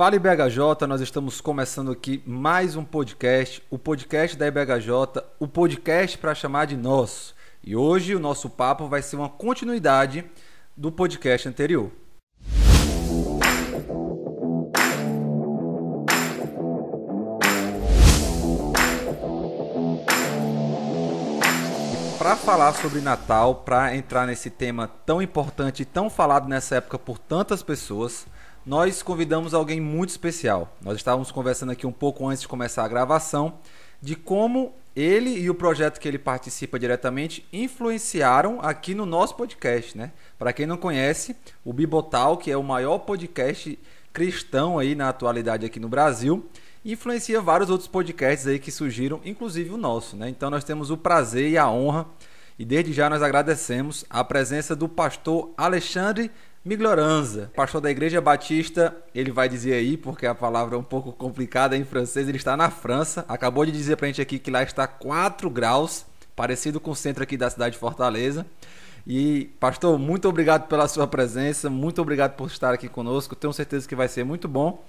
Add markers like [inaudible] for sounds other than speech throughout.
Fala IBHJ, nós estamos começando aqui mais um podcast, o podcast da IBHJ, o podcast para chamar de nosso. E hoje o nosso papo vai ser uma continuidade do podcast anterior. Para falar sobre Natal, para entrar nesse tema tão importante e tão falado nessa época por tantas pessoas, nós convidamos alguém muito especial. Nós estávamos conversando aqui um pouco antes de começar a gravação de como ele e o projeto que ele participa diretamente influenciaram aqui no nosso podcast, né? Para quem não conhece, o Bibotal, que é o maior podcast cristão aí na atualidade aqui no Brasil, influencia vários outros podcasts aí que surgiram, inclusive o nosso, né? Então nós temos o prazer e a honra e desde já nós agradecemos a presença do pastor Alexandre Migloranza, pastor da Igreja Batista, ele vai dizer aí, porque a palavra é um pouco complicada em francês, ele está na França, acabou de dizer pra gente aqui que lá está 4 graus, parecido com o centro aqui da cidade de Fortaleza. E, pastor, muito obrigado pela sua presença, muito obrigado por estar aqui conosco, tenho certeza que vai ser muito bom.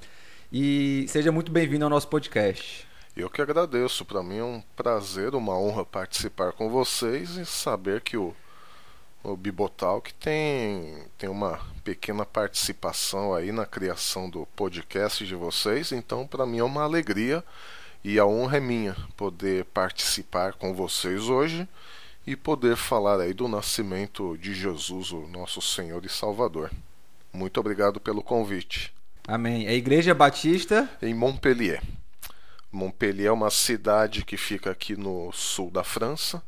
E seja muito bem-vindo ao nosso podcast. Eu que agradeço, para mim é um prazer, uma honra participar com vocês e saber que o o Bibotal que tem, tem uma pequena participação aí na criação do podcast de vocês, então para mim é uma alegria e a honra é minha poder participar com vocês hoje e poder falar aí do nascimento de Jesus, o nosso Senhor e Salvador. Muito obrigado pelo convite. Amém. É a Igreja Batista em Montpellier. Montpellier é uma cidade que fica aqui no sul da França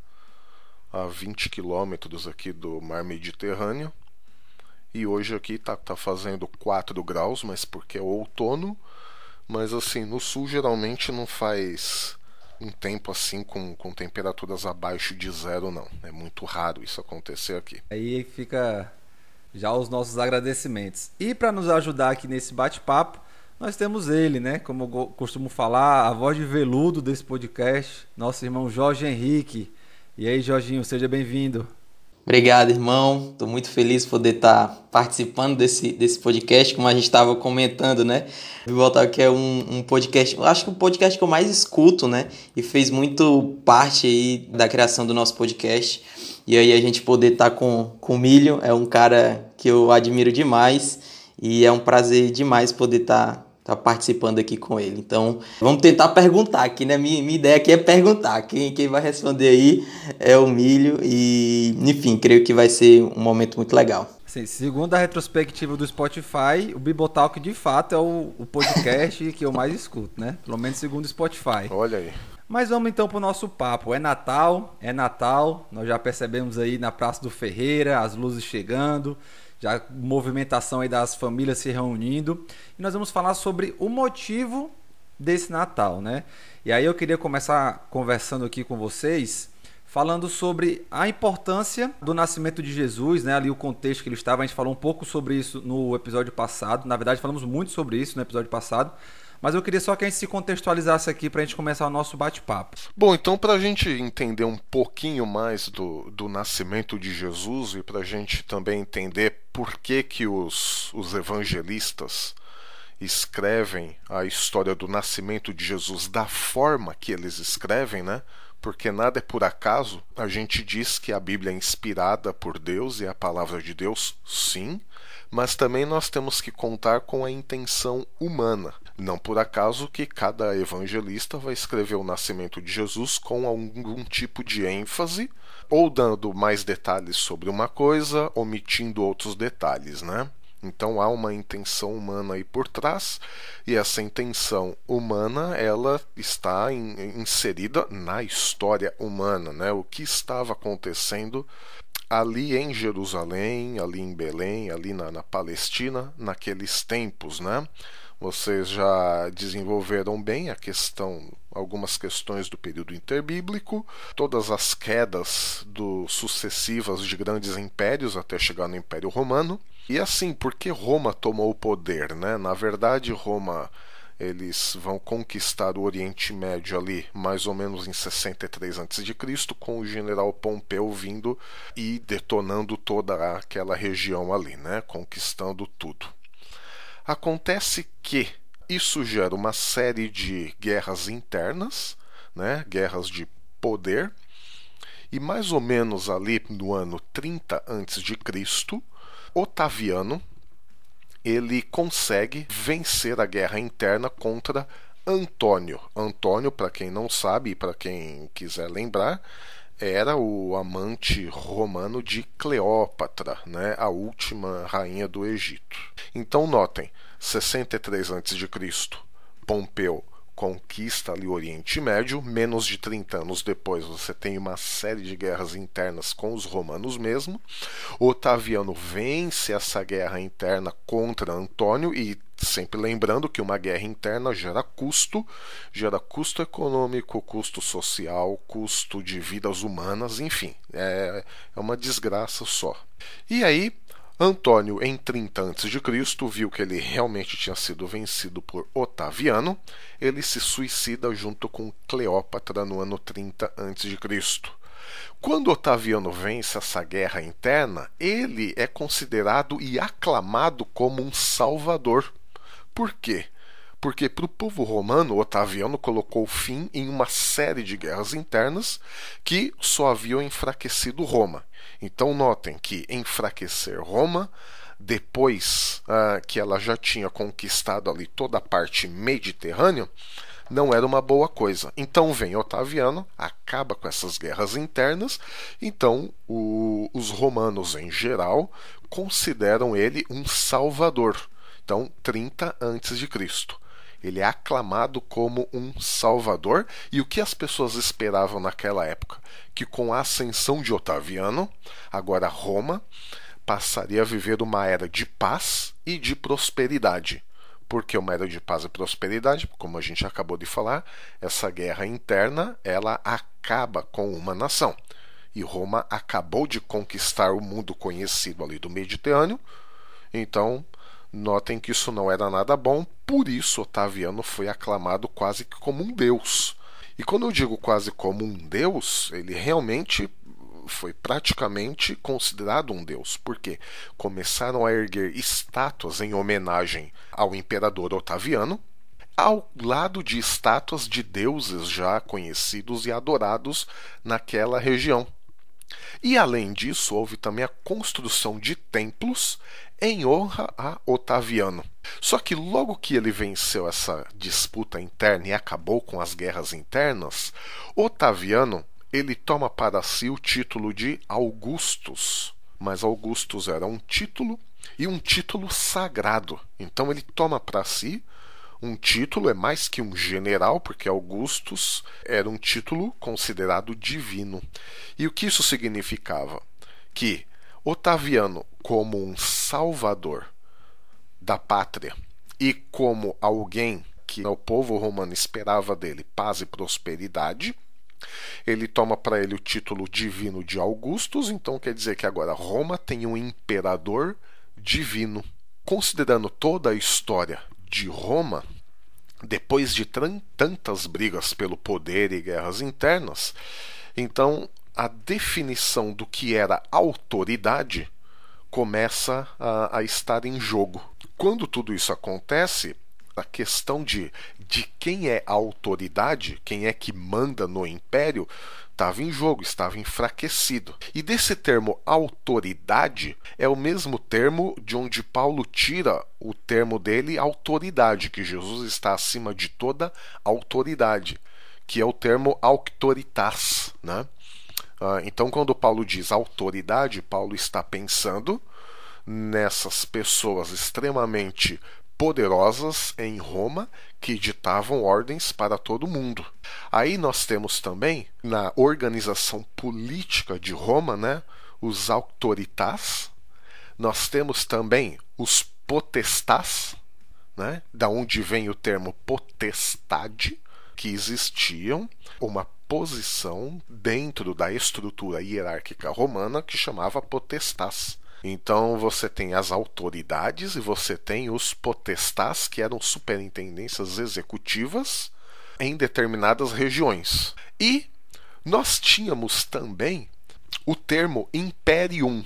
a 20 quilômetros aqui do mar Mediterrâneo. E hoje aqui tá, tá fazendo 4 graus, mas porque é outono. Mas assim, no sul geralmente não faz um tempo assim com, com temperaturas abaixo de zero, não. É muito raro isso acontecer aqui. Aí fica já os nossos agradecimentos. E para nos ajudar aqui nesse bate-papo, nós temos ele, né? Como eu costumo falar, a voz de veludo desse podcast, nosso irmão Jorge Henrique. E aí, Jorginho, seja bem-vindo. Obrigado, irmão. Estou muito feliz por poder estar tá participando desse, desse podcast, como a gente estava comentando, né? Bibotal que é um, um podcast, acho que o podcast que eu mais escuto, né? E fez muito parte aí da criação do nosso podcast. E aí a gente poder estar tá com, com o Milho, é um cara que eu admiro demais. E é um prazer demais poder estar tá participando aqui com ele. Então, vamos tentar perguntar aqui, né? Minha, minha ideia aqui é perguntar. Quem, quem vai responder aí é o Milho e, enfim, creio que vai ser um momento muito legal. Sim, segundo a retrospectiva do Spotify, o Bibotalk de fato é o, o podcast [laughs] que eu mais escuto, né? Pelo menos segundo o Spotify. Olha aí. Mas vamos então para o nosso papo. É Natal, é Natal. Nós já percebemos aí na Praça do Ferreira as luzes chegando já movimentação aí das famílias se reunindo. E nós vamos falar sobre o motivo desse Natal, né? E aí eu queria começar conversando aqui com vocês, falando sobre a importância do nascimento de Jesus, né? Ali o contexto que ele estava, a gente falou um pouco sobre isso no episódio passado. Na verdade, falamos muito sobre isso no episódio passado. Mas eu queria só que a gente se contextualizasse aqui para a gente começar o nosso bate-papo. Bom, então para a gente entender um pouquinho mais do, do nascimento de Jesus e para a gente também entender por que, que os, os evangelistas escrevem a história do nascimento de Jesus da forma que eles escrevem, né? Porque nada é por acaso. A gente diz que a Bíblia é inspirada por Deus e a palavra de Deus, sim, mas também nós temos que contar com a intenção humana. Não por acaso que cada evangelista vai escrever o nascimento de Jesus com algum tipo de ênfase, ou dando mais detalhes sobre uma coisa, omitindo outros detalhes, né? Então há uma intenção humana aí por trás, e essa intenção humana ela está in, inserida na história humana, né? O que estava acontecendo ali em Jerusalém, ali em Belém, ali na, na Palestina, naqueles tempos, né? Vocês já desenvolveram bem a questão, algumas questões do período interbíblico, todas as quedas do, sucessivas de grandes impérios até chegar no Império Romano. E assim, por que Roma tomou o poder? Né? Na verdade, Roma eles vão conquistar o Oriente Médio ali mais ou menos em 63 a.C., com o general Pompeu vindo e detonando toda aquela região ali, né? conquistando tudo. Acontece que isso gera uma série de guerras internas, né, guerras de poder, e mais ou menos ali no ano 30 a.C., Otaviano ele consegue vencer a guerra interna contra Antônio. Antônio, para quem não sabe e para quem quiser lembrar, era o amante romano de Cleópatra, né, a última rainha do Egito. Então notem, 63 a.C., Pompeu conquista ali o Oriente Médio. Menos de 30 anos depois, você tem uma série de guerras internas com os romanos mesmo. Otaviano vence essa guerra interna contra Antônio e sempre lembrando que uma guerra interna gera custo, gera custo econômico, custo social, custo de vidas humanas, enfim, é, é uma desgraça só. E aí Antônio, em 30 a.C., viu que ele realmente tinha sido vencido por Otaviano. Ele se suicida junto com Cleópatra no ano 30 a.C. Quando Otaviano vence essa guerra interna, ele é considerado e aclamado como um salvador. Por quê? Porque para o povo romano, Otaviano colocou fim em uma série de guerras internas que só haviam enfraquecido Roma. Então notem que enfraquecer Roma, depois uh, que ela já tinha conquistado ali toda a parte mediterrânea, não era uma boa coisa. Então vem Otaviano, acaba com essas guerras internas, então o, os romanos em geral consideram ele um salvador. Então 30 antes de Cristo. Ele é aclamado como um salvador. E o que as pessoas esperavam naquela época? Que com a ascensão de Otaviano, agora Roma passaria a viver uma era de paz e de prosperidade. Porque uma era de paz e prosperidade, como a gente acabou de falar, essa guerra interna, ela acaba com uma nação. E Roma acabou de conquistar o mundo conhecido ali do Mediterrâneo. Então, Notem que isso não era nada bom, por isso Otaviano foi aclamado quase que como um deus. E quando eu digo quase como um deus, ele realmente foi praticamente considerado um deus, porque começaram a erguer estátuas em homenagem ao imperador Otaviano, ao lado de estátuas de deuses já conhecidos e adorados naquela região. E além disso, houve também a construção de templos em honra a Otaviano. Só que logo que ele venceu essa disputa interna e acabou com as guerras internas, Otaviano ele toma para si o título de Augustus. Mas Augustus era um título e um título sagrado. Então ele toma para si um título, é mais que um general, porque Augustus era um título considerado divino. E o que isso significava? Que Otaviano, como um salvador da pátria e como alguém que o povo romano esperava dele paz e prosperidade, ele toma para ele o título divino de Augustus, então quer dizer que agora Roma tem um imperador divino. Considerando toda a história de Roma, depois de tantas brigas pelo poder e guerras internas, então a definição do que era autoridade começa a, a estar em jogo. Quando tudo isso acontece, a questão de, de quem é a autoridade, quem é que manda no império, estava em jogo, estava enfraquecido. E desse termo autoridade é o mesmo termo de onde Paulo tira o termo dele autoridade, que Jesus está acima de toda autoridade, que é o termo auctoritas, né? Ah, então, quando Paulo diz autoridade, Paulo está pensando nessas pessoas extremamente poderosas em Roma que ditavam ordens para todo mundo. Aí nós temos também na organização política de Roma, né, os autoritas. Nós temos também os potestas, né, da onde vem o termo potestade, que existiam uma posição dentro da estrutura hierárquica romana que chamava potestas. Então você tem as autoridades e você tem os potestas, que eram superintendências executivas em determinadas regiões. E nós tínhamos também o termo imperium.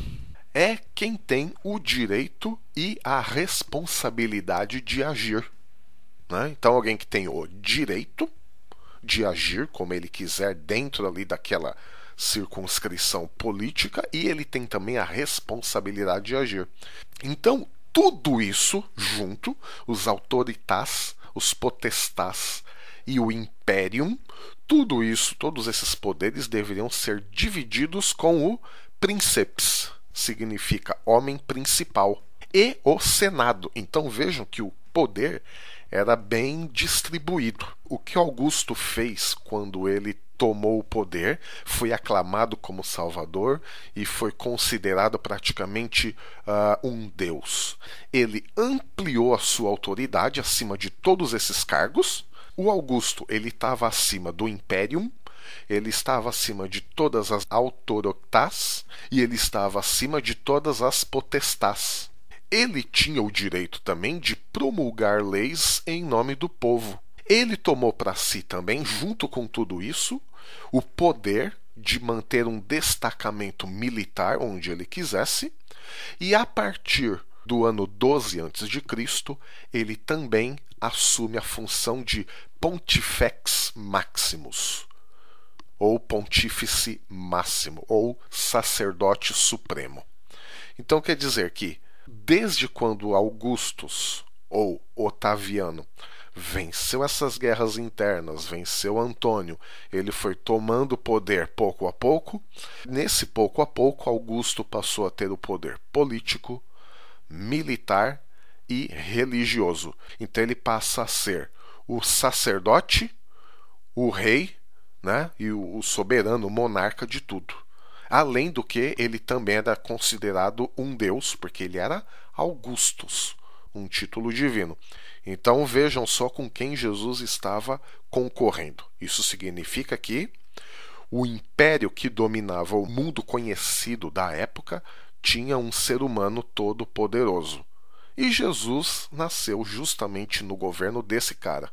É quem tem o direito e a responsabilidade de agir. Né? Então, alguém que tem o direito de agir como ele quiser dentro ali daquela circunscrição política e ele tem também a responsabilidade de agir. Então, tudo isso junto, os autoritas, os potestas e o imperium, tudo isso, todos esses poderes deveriam ser divididos com o princeps, significa homem principal, e o senado. Então vejam que o poder era bem distribuído. O que Augusto fez quando ele tomou o poder, foi aclamado como Salvador e foi considerado praticamente uh, um Deus. Ele ampliou a sua autoridade acima de todos esses cargos. O Augusto ele estava acima do Imperium, ele estava acima de todas as autoroctas e ele estava acima de todas as potestás. Ele tinha o direito também de promulgar leis em nome do povo. Ele tomou para si também, junto com tudo isso, o poder de manter um destacamento militar onde ele quisesse, e a partir do ano 12 a.C., ele também assume a função de Pontifex Maximus, ou Pontífice Máximo, ou Sacerdote Supremo. Então quer dizer que desde quando Augustus ou Otaviano venceu essas guerras internas, venceu Antônio, ele foi tomando poder pouco a pouco. Nesse pouco a pouco, Augusto passou a ter o poder político, militar e religioso. Então ele passa a ser o sacerdote, o rei né, e o soberano, o monarca de tudo. Além do que, ele também era considerado um deus, porque ele era Augustus, um título divino. Então vejam só com quem Jesus estava concorrendo. Isso significa que o império que dominava o mundo conhecido da época tinha um ser humano todo poderoso. E Jesus nasceu justamente no governo desse cara,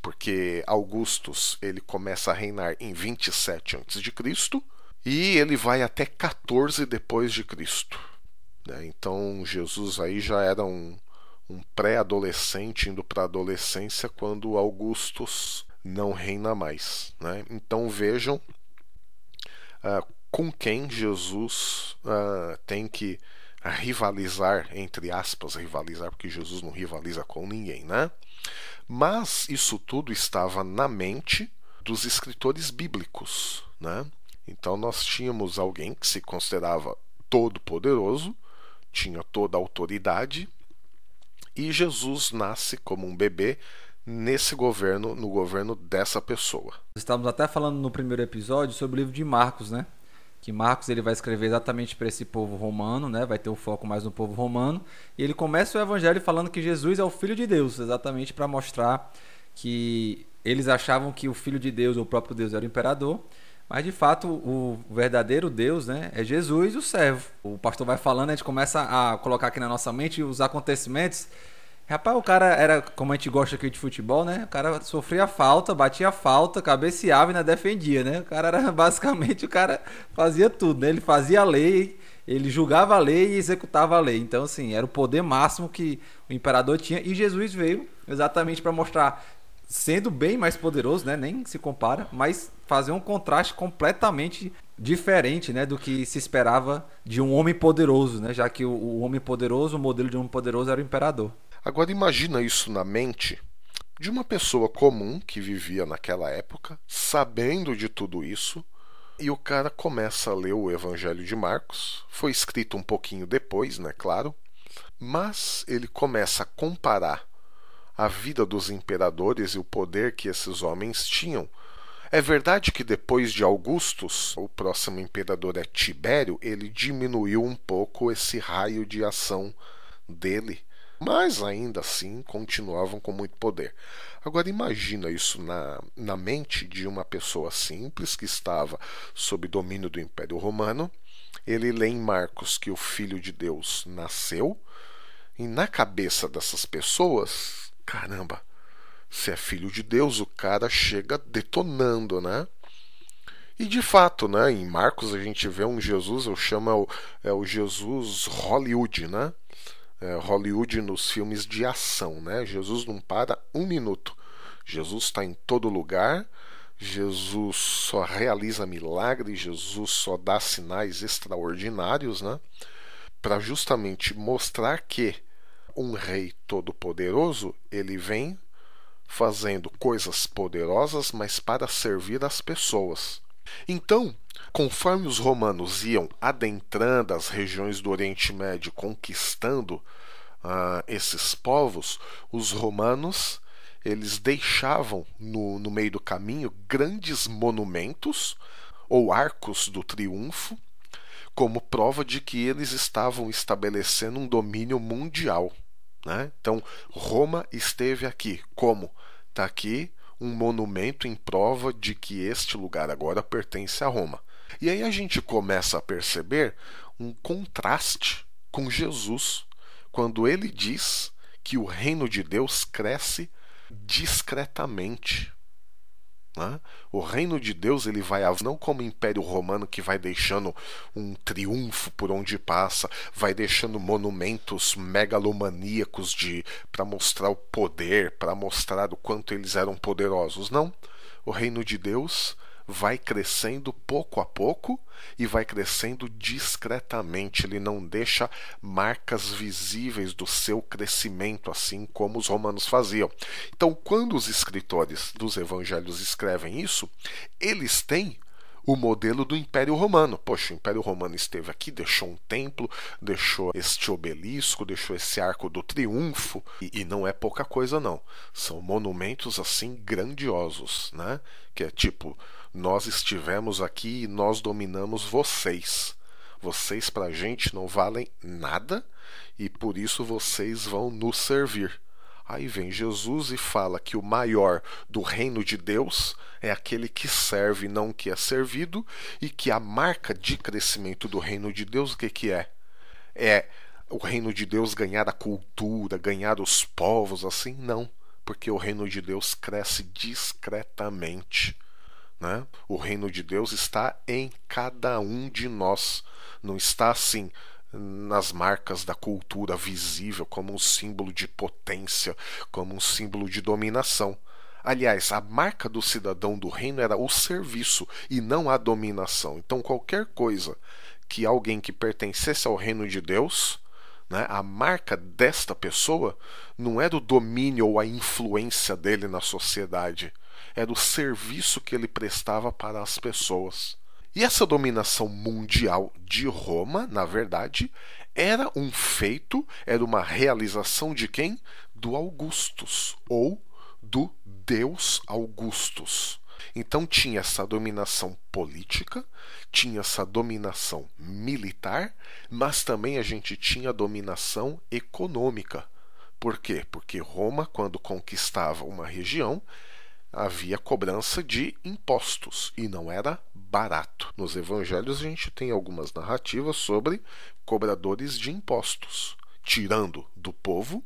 porque Augustus ele começa a reinar em 27 a.C e ele vai até 14 depois de Cristo. Né? Então Jesus aí já era um, um pré-adolescente indo para a adolescência quando Augustus não reina mais. Né? Então vejam uh, com quem Jesus uh, tem que rivalizar, entre aspas, rivalizar, porque Jesus não rivaliza com ninguém, né? Mas isso tudo estava na mente dos escritores bíblicos, né? Então nós tínhamos alguém que se considerava todo poderoso, tinha toda a autoridade, e Jesus nasce como um bebê nesse governo, no governo dessa pessoa. Estávamos até falando no primeiro episódio sobre o livro de Marcos, né? Que Marcos ele vai escrever exatamente para esse povo romano, né? Vai ter o foco mais no povo romano, e ele começa o evangelho falando que Jesus é o filho de Deus, exatamente para mostrar que eles achavam que o filho de Deus, ou o próprio Deus era o imperador, mas de fato, o verdadeiro Deus né, é Jesus e o servo. O pastor vai falando, a gente começa a colocar aqui na nossa mente os acontecimentos. Rapaz, o cara era, como a gente gosta aqui de futebol, né? O cara sofria falta, batia falta, cabeceava e ainda defendia, né? O cara era [laughs] basicamente, o cara fazia tudo, né? Ele fazia a lei, ele julgava a lei e executava a lei. Então, assim, era o poder máximo que o imperador tinha. E Jesus veio exatamente para mostrar sendo bem mais poderoso, né? Nem se compara, mas fazer um contraste completamente diferente, né, do que se esperava de um homem poderoso, né? Já que o, homem poderoso, o modelo de homem poderoso era o imperador. Agora imagina isso na mente de uma pessoa comum que vivia naquela época, sabendo de tudo isso, e o cara começa a ler o Evangelho de Marcos. Foi escrito um pouquinho depois, né, claro, mas ele começa a comparar a vida dos imperadores e o poder que esses homens tinham. É verdade que depois de Augustus, o próximo imperador é Tibério, ele diminuiu um pouco esse raio de ação dele, mas ainda assim continuavam com muito poder. Agora imagina isso na, na mente de uma pessoa simples que estava sob domínio do Império Romano. Ele lê em Marcos que o Filho de Deus nasceu, e na cabeça dessas pessoas caramba, se é filho de Deus, o cara chega detonando, né? E de fato, né, em Marcos a gente vê um Jesus, eu chamo é o, é Jesus Hollywood, né? é, Hollywood nos filmes de ação, né? Jesus não para um minuto. Jesus está em todo lugar. Jesus só realiza milagres, Jesus só dá sinais extraordinários, né? Para justamente mostrar que um rei todo-poderoso, ele vem fazendo coisas poderosas, mas para servir as pessoas. Então, conforme os romanos iam adentrando as regiões do Oriente Médio, conquistando uh, esses povos, os romanos eles deixavam no, no meio do caminho grandes monumentos ou arcos do triunfo, como prova de que eles estavam estabelecendo um domínio mundial. Né? Então, Roma esteve aqui. Como? Está aqui um monumento em prova de que este lugar agora pertence a Roma. E aí a gente começa a perceber um contraste com Jesus, quando ele diz que o reino de Deus cresce discretamente. Né? O reino de Deus ele vai não como o Império Romano que vai deixando um triunfo por onde passa, vai deixando monumentos megalomaníacos de para mostrar o poder, para mostrar o quanto eles eram poderosos. Não. O reino de Deus vai crescendo pouco a pouco e vai crescendo discretamente. Ele não deixa marcas visíveis do seu crescimento, assim como os romanos faziam. Então, quando os escritores dos evangelhos escrevem isso, eles têm o modelo do Império Romano. Poxa, o Império Romano esteve aqui, deixou um templo, deixou este obelisco, deixou esse arco do triunfo, e, e não é pouca coisa, não. São monumentos assim grandiosos, né? Que é tipo, nós estivemos aqui e nós dominamos vocês. Vocês para a gente não valem nada e por isso vocês vão nos servir. Aí vem Jesus e fala que o maior do reino de Deus é aquele que serve, não que é servido, e que a marca de crescimento do reino de Deus, o que, que é? É o reino de Deus ganhar a cultura, ganhar os povos, assim? Não, porque o reino de Deus cresce discretamente. Né? O reino de Deus está em cada um de nós, não está assim nas marcas da cultura visível como um símbolo de potência, como um símbolo de dominação. Aliás, a marca do cidadão do reino era o serviço e não a dominação. Então, qualquer coisa que alguém que pertencesse ao reino de Deus, né, a marca desta pessoa não era o domínio ou a influência dele na sociedade, era o serviço que ele prestava para as pessoas. E essa dominação mundial de Roma, na verdade, era um feito, era uma realização de quem? Do Augustus, ou do Deus Augustus. Então tinha essa dominação política, tinha essa dominação militar, mas também a gente tinha dominação econômica. Por quê? Porque Roma, quando conquistava uma região, havia cobrança de impostos e não era barato. Nos evangelhos a gente tem algumas narrativas sobre cobradores de impostos, tirando do povo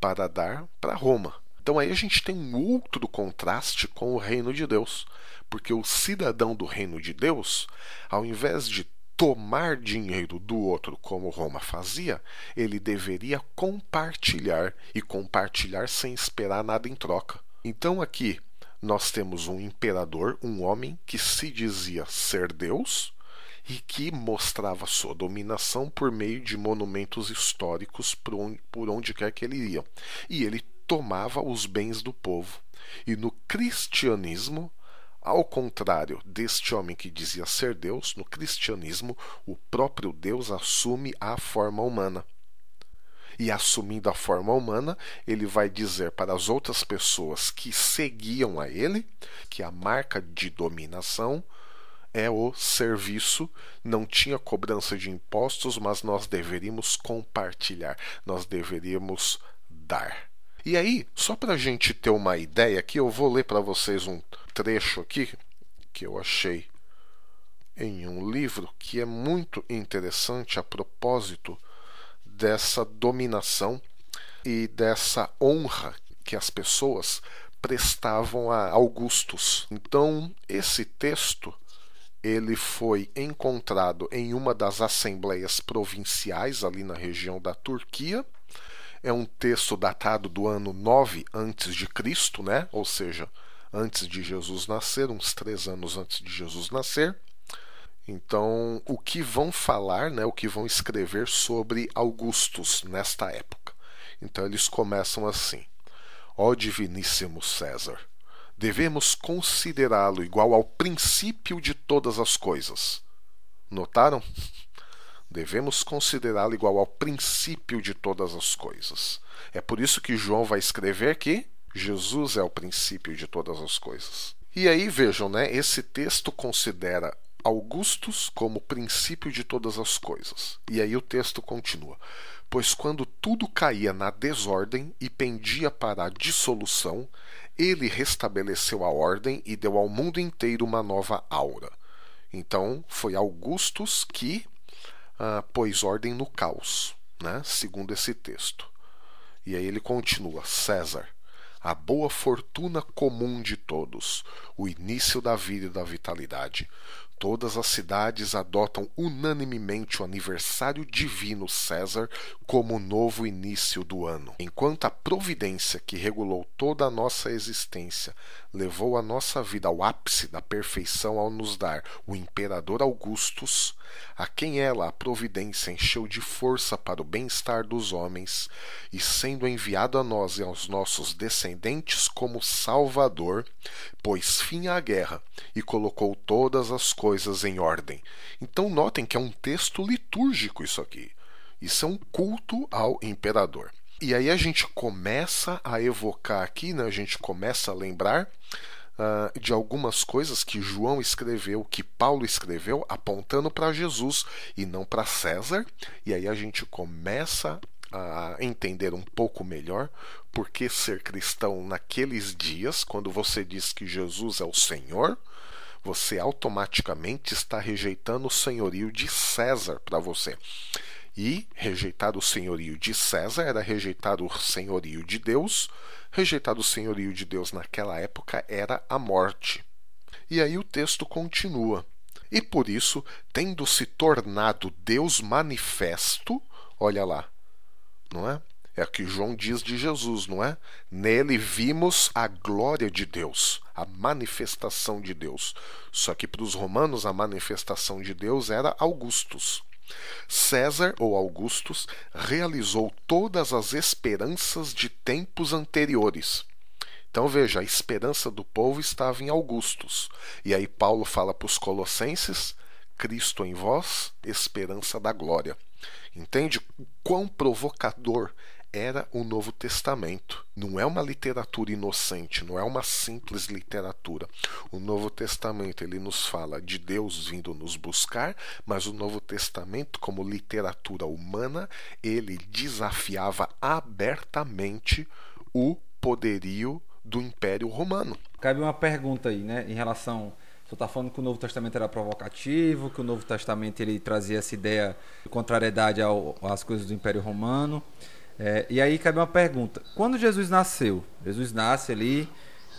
para dar para Roma. Então aí a gente tem um outro contraste com o reino de Deus, porque o cidadão do reino de Deus, ao invés de tomar dinheiro do outro como Roma fazia, ele deveria compartilhar e compartilhar sem esperar nada em troca. Então aqui nós temos um imperador, um homem que se dizia ser Deus e que mostrava sua dominação por meio de monumentos históricos por onde, por onde quer que ele ia. E ele tomava os bens do povo. E no cristianismo, ao contrário deste homem que dizia ser Deus, no cristianismo, o próprio Deus assume a forma humana e assumindo a forma humana, ele vai dizer para as outras pessoas que seguiam a ele que a marca de dominação é o serviço, não tinha cobrança de impostos, mas nós deveríamos compartilhar, nós deveríamos dar. E aí, só para a gente ter uma ideia aqui, eu vou ler para vocês um trecho aqui que eu achei em um livro que é muito interessante a propósito dessa dominação e dessa honra que as pessoas prestavam a Augustus. Então, esse texto ele foi encontrado em uma das assembleias provinciais ali na região da Turquia é um texto datado do ano 9 antes de Cristo, né? Ou seja, antes de Jesus nascer, uns três anos antes de Jesus nascer. Então, o que vão falar, né, o que vão escrever sobre Augustus nesta época? Então, eles começam assim: Ó Diviníssimo César, devemos considerá-lo igual ao princípio de todas as coisas. Notaram? [laughs] Devemos considerá-lo igual ao princípio de todas as coisas. É por isso que João vai escrever que Jesus é o princípio de todas as coisas. E aí vejam, né? Esse texto considera Augustus como princípio de todas as coisas. E aí o texto continua: Pois quando tudo caía na desordem e pendia para a dissolução, ele restabeleceu a ordem e deu ao mundo inteiro uma nova aura. Então foi Augustus que uh, pôs ordem no caos, né? segundo esse texto. E aí ele continua: César, a boa fortuna comum de todos, o início da vida e da vitalidade, Todas as cidades adotam unanimemente o aniversário divino César como novo início do ano. Enquanto a providência que regulou toda a nossa existência levou a nossa vida ao ápice da perfeição ao nos dar o imperador Augustus, a quem ela, a providência, encheu de força para o bem-estar dos homens, e sendo enviado a nós e aos nossos descendentes como Salvador, pôs fim à guerra e colocou todas as coisas em ordem. Então notem que é um texto litúrgico isso aqui. Isso é um culto ao imperador. E aí a gente começa a evocar aqui, né, a gente começa a lembrar uh, de algumas coisas que João escreveu, que Paulo escreveu, apontando para Jesus e não para César. E aí a gente começa a entender um pouco melhor por que ser cristão naqueles dias, quando você diz que Jesus é o Senhor, você automaticamente está rejeitando o senhorio de César para você. E rejeitar o senhorio de César era rejeitar o senhorio de Deus, Rejeitado o senhorio de Deus naquela época era a morte. E aí o texto continua. E por isso, tendo se tornado Deus manifesto, olha lá, não é? É o que João diz de Jesus, não é? Nele vimos a glória de Deus, a manifestação de Deus. Só que para os romanos a manifestação de Deus era Augustus. César ou Augustus realizou todas as esperanças de tempos anteriores. Então veja, a esperança do povo estava em Augustus. E aí Paulo fala para os colossenses: Cristo em vós, esperança da glória. Entende quão provocador era o Novo Testamento. Não é uma literatura inocente, não é uma simples literatura. O Novo Testamento ele nos fala de Deus vindo nos buscar, mas o Novo Testamento, como literatura humana, ele desafiava abertamente o poderio do Império Romano. Cabe uma pergunta aí, né, em relação você está falando que o Novo Testamento era provocativo, que o Novo Testamento ele trazia essa ideia de contrariedade ao, às coisas do Império Romano. É, e aí cabe uma pergunta: quando Jesus nasceu? Jesus nasce ali,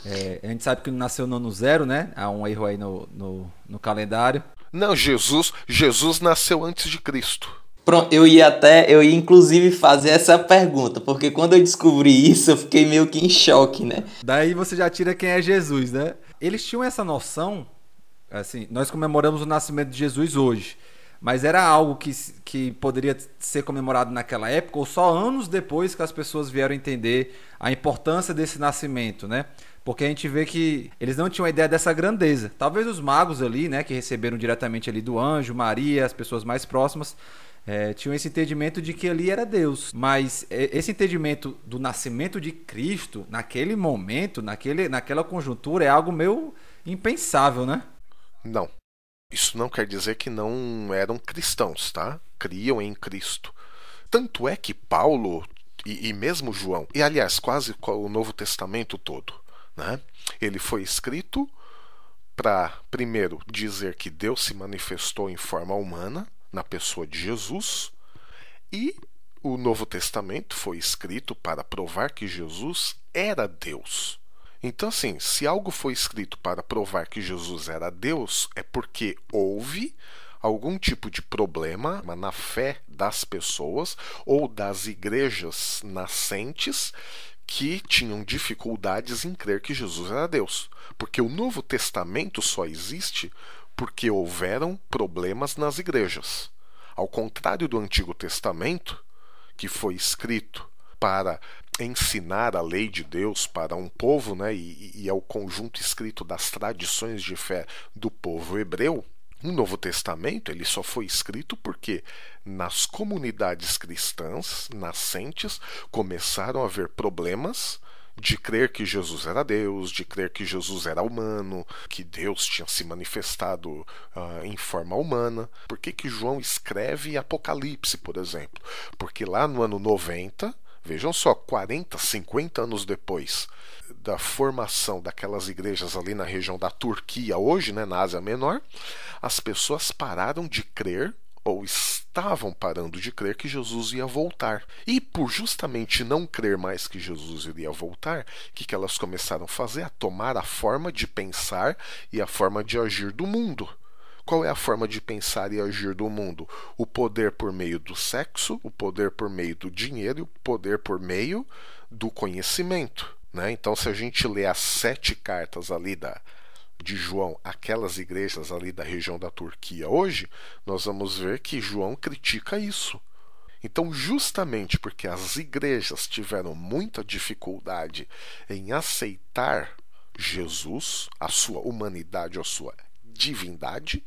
é, a gente sabe que ele nasceu no ano zero, né? Há um erro aí no, no, no calendário. Não, Jesus, Jesus nasceu antes de Cristo. Pronto, eu ia até, eu ia inclusive fazer essa pergunta, porque quando eu descobri isso, eu fiquei meio que em choque, né? Daí você já tira quem é Jesus, né? Eles tinham essa noção, assim, nós comemoramos o nascimento de Jesus hoje. Mas era algo que, que poderia ser comemorado naquela época ou só anos depois que as pessoas vieram entender a importância desse nascimento, né? Porque a gente vê que eles não tinham ideia dessa grandeza. Talvez os magos ali, né, que receberam diretamente ali do anjo, Maria, as pessoas mais próximas, é, tinham esse entendimento de que ali era Deus. Mas esse entendimento do nascimento de Cristo, naquele momento, naquele, naquela conjuntura, é algo meio impensável, né? Não. Isso não quer dizer que não eram cristãos, tá? Criam em Cristo. Tanto é que Paulo e, e mesmo João, e aliás, quase o Novo Testamento todo, né? Ele foi escrito para, primeiro, dizer que Deus se manifestou em forma humana, na pessoa de Jesus, e o Novo Testamento foi escrito para provar que Jesus era Deus. Então, assim, se algo foi escrito para provar que Jesus era Deus, é porque houve algum tipo de problema na fé das pessoas ou das igrejas nascentes que tinham dificuldades em crer que Jesus era Deus. Porque o Novo Testamento só existe porque houveram problemas nas igrejas. Ao contrário do Antigo Testamento, que foi escrito para ensinar a lei de Deus para um povo, né, e, e é o conjunto escrito das tradições de fé do povo hebreu, o Novo Testamento ele só foi escrito porque nas comunidades cristãs nascentes começaram a haver problemas de crer que Jesus era Deus, de crer que Jesus era humano, que Deus tinha se manifestado uh, em forma humana. Por que, que João escreve Apocalipse, por exemplo? Porque lá no ano 90, vejam só, 40, 50 anos depois da formação daquelas igrejas ali na região da Turquia, hoje, né, na Ásia Menor, as pessoas pararam de crer ou estavam parando de crer que Jesus ia voltar. E por justamente não crer mais que Jesus iria voltar, o que, que elas começaram a fazer? A tomar a forma de pensar e a forma de agir do mundo. Qual é a forma de pensar e agir do mundo? O poder por meio do sexo, o poder por meio do dinheiro e o poder por meio do conhecimento. Né? Então, se a gente lê as sete cartas ali da, de João aquelas igrejas ali da região da Turquia hoje, nós vamos ver que João critica isso. Então, justamente porque as igrejas tiveram muita dificuldade em aceitar Jesus, a sua humanidade, a sua divindade,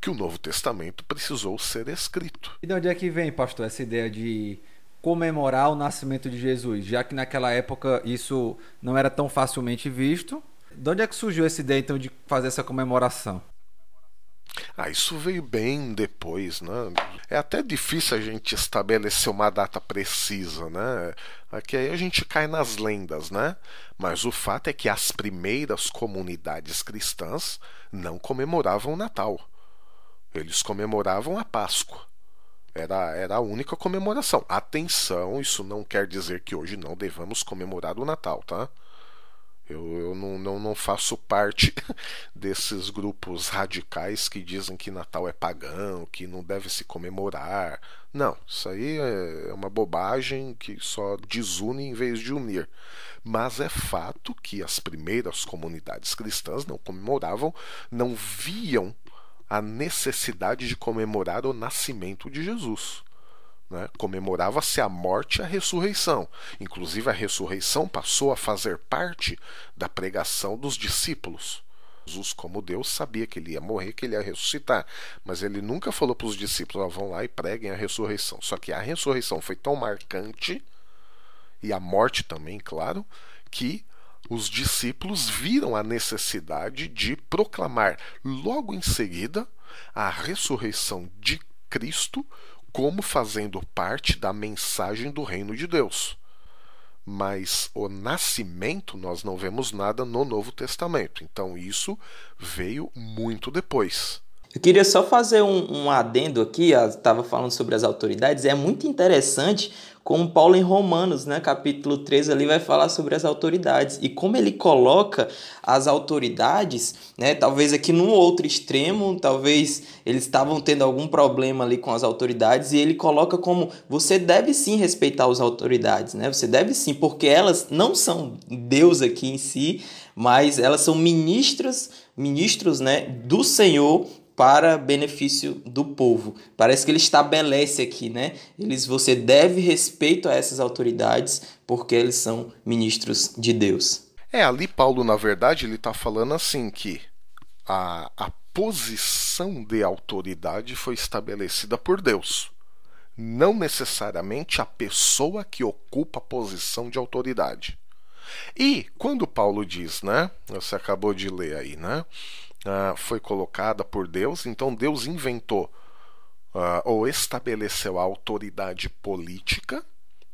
que o Novo Testamento precisou ser escrito. E de onde é que vem, pastor, essa ideia de comemorar o nascimento de Jesus, já que naquela época isso não era tão facilmente visto de onde é que surgiu essa ideia, então, de fazer essa comemoração? Ah, isso veio bem depois, né? É até difícil a gente estabelecer uma data precisa, né? Aqui aí a gente cai nas lendas, né? Mas o fato é que as primeiras comunidades cristãs não comemoravam o Natal. Eles comemoravam a Páscoa. Era, era a única comemoração. Atenção, isso não quer dizer que hoje não devamos comemorar o Natal, tá? Eu, eu não, não, não faço parte [laughs] desses grupos radicais que dizem que Natal é pagão, que não deve se comemorar. Não, isso aí é uma bobagem que só desune em vez de unir. Mas é fato que as primeiras comunidades cristãs não comemoravam, não viam a necessidade de comemorar o nascimento de Jesus. Né? Comemorava-se a morte e a ressurreição. Inclusive, a ressurreição passou a fazer parte da pregação dos discípulos. Jesus, como Deus, sabia que ele ia morrer, que ele ia ressuscitar. Mas ele nunca falou para os discípulos: oh, vão lá e preguem a ressurreição. Só que a ressurreição foi tão marcante, e a morte também, claro, que os discípulos viram a necessidade de proclamar logo em seguida a ressurreição de Cristo como fazendo parte da mensagem do reino de Deus. Mas o nascimento nós não vemos nada no Novo Testamento. Então isso veio muito depois. Eu queria só fazer um, um adendo aqui, estava falando sobre as autoridades. É muito interessante como Paulo em Romanos, né, capítulo 13, ali vai falar sobre as autoridades e como ele coloca as autoridades, né, talvez aqui num outro extremo, talvez eles estavam tendo algum problema ali com as autoridades e ele coloca como você deve sim respeitar as autoridades, né? Você deve sim, porque elas não são Deus aqui em si, mas elas são ministras, ministros, né, do Senhor para benefício do povo. Parece que ele estabelece aqui, né? Eles, você deve respeito a essas autoridades porque eles são ministros de Deus. É, ali Paulo, na verdade, ele está falando assim que a, a posição de autoridade foi estabelecida por Deus. Não necessariamente a pessoa que ocupa a posição de autoridade. E quando Paulo diz, né? Você acabou de ler aí, né? Uh, foi colocada por Deus, então Deus inventou uh, ou estabeleceu a autoridade política,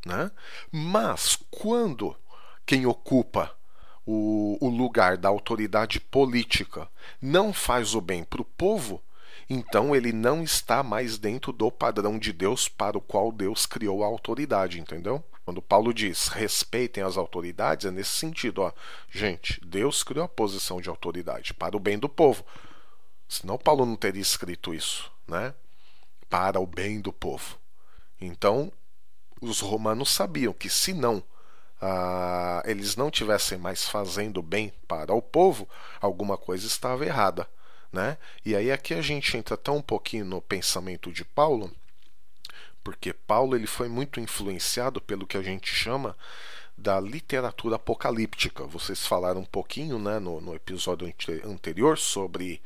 né? mas quando quem ocupa o, o lugar da autoridade política não faz o bem para o povo, então ele não está mais dentro do padrão de Deus para o qual Deus criou a autoridade, entendeu? Quando Paulo diz respeitem as autoridades, é nesse sentido, ó. Gente, Deus criou a posição de autoridade para o bem do povo. Senão Paulo não teria escrito isso, né? Para o bem do povo. Então, os romanos sabiam que se não ah, eles não tivessem mais fazendo bem para o povo, alguma coisa estava errada. Né? E aí aqui a gente entra tão um pouquinho no pensamento de Paulo, porque Paulo ele foi muito influenciado pelo que a gente chama da literatura apocalíptica. Vocês falaram um pouquinho né, no, no episódio anterior sobre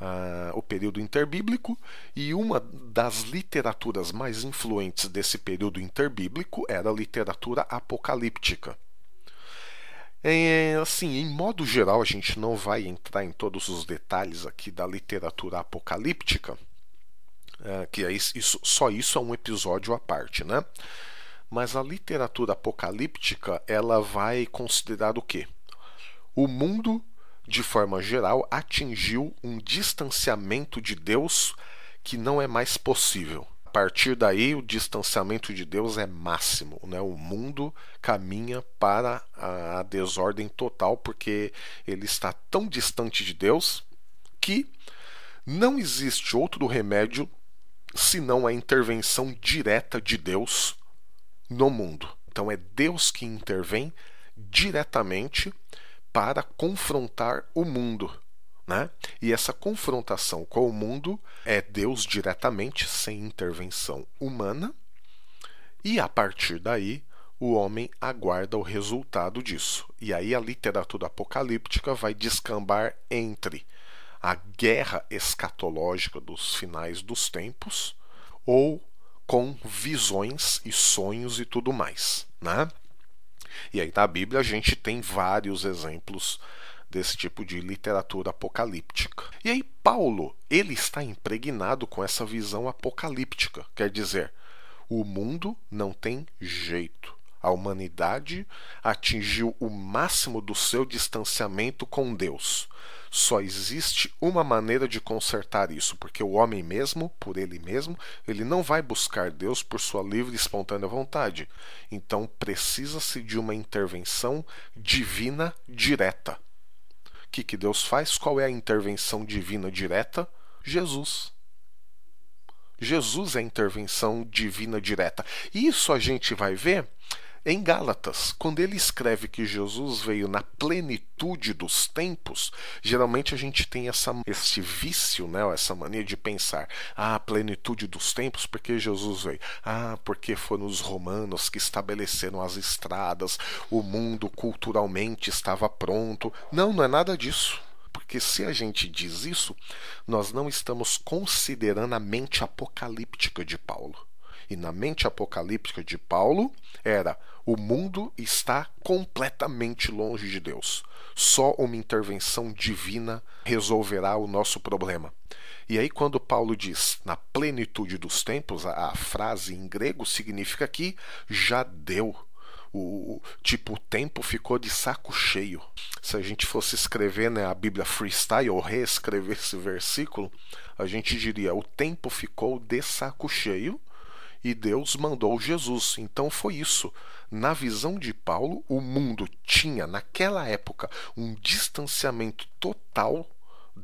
uh, o período interbíblico, e uma das literaturas mais influentes desse período interbíblico era a literatura apocalíptica. É, assim, em modo geral, a gente não vai entrar em todos os detalhes aqui da literatura apocalíptica, é, que é isso, só isso é um episódio à parte, né? Mas a literatura apocalíptica ela vai considerar o quê? O mundo de forma geral, atingiu um distanciamento de Deus que não é mais possível. A partir daí, o distanciamento de Deus é máximo. Né? O mundo caminha para a desordem total porque ele está tão distante de Deus que não existe outro remédio senão a intervenção direta de Deus no mundo. Então é Deus que intervém diretamente para confrontar o mundo. Né? E essa confrontação com o mundo é Deus diretamente, sem intervenção humana, e a partir daí o homem aguarda o resultado disso. E aí a literatura apocalíptica vai descambar entre a guerra escatológica dos finais dos tempos ou com visões e sonhos e tudo mais. Né? E aí na Bíblia a gente tem vários exemplos desse tipo de literatura apocalíptica. E aí Paulo, ele está impregnado com essa visão apocalíptica, quer dizer, o mundo não tem jeito. A humanidade atingiu o máximo do seu distanciamento com Deus. Só existe uma maneira de consertar isso, porque o homem mesmo, por ele mesmo, ele não vai buscar Deus por sua livre e espontânea vontade. Então precisa-se de uma intervenção divina direta. O que, que Deus faz? Qual é a intervenção divina direta? Jesus. Jesus é a intervenção divina direta. Isso a gente vai ver em Gálatas, quando ele escreve que Jesus veio na plenitude dos tempos, geralmente a gente tem essa, esse vício, né, essa mania de pensar: ah, plenitude dos tempos, porque Jesus veio? Ah, porque foram os romanos que estabeleceram as estradas, o mundo culturalmente estava pronto. Não, não é nada disso. Porque se a gente diz isso, nós não estamos considerando a mente apocalíptica de Paulo. E na mente apocalíptica de Paulo era o mundo está completamente longe de Deus. Só uma intervenção divina resolverá o nosso problema. E aí, quando Paulo diz na plenitude dos tempos, a, a frase em grego significa que já deu. O, tipo, o tempo ficou de saco cheio. Se a gente fosse escrever né, a Bíblia freestyle ou reescrever esse versículo, a gente diria: o tempo ficou de saco cheio e Deus mandou Jesus. Então foi isso. Na visão de Paulo, o mundo tinha, naquela época, um distanciamento total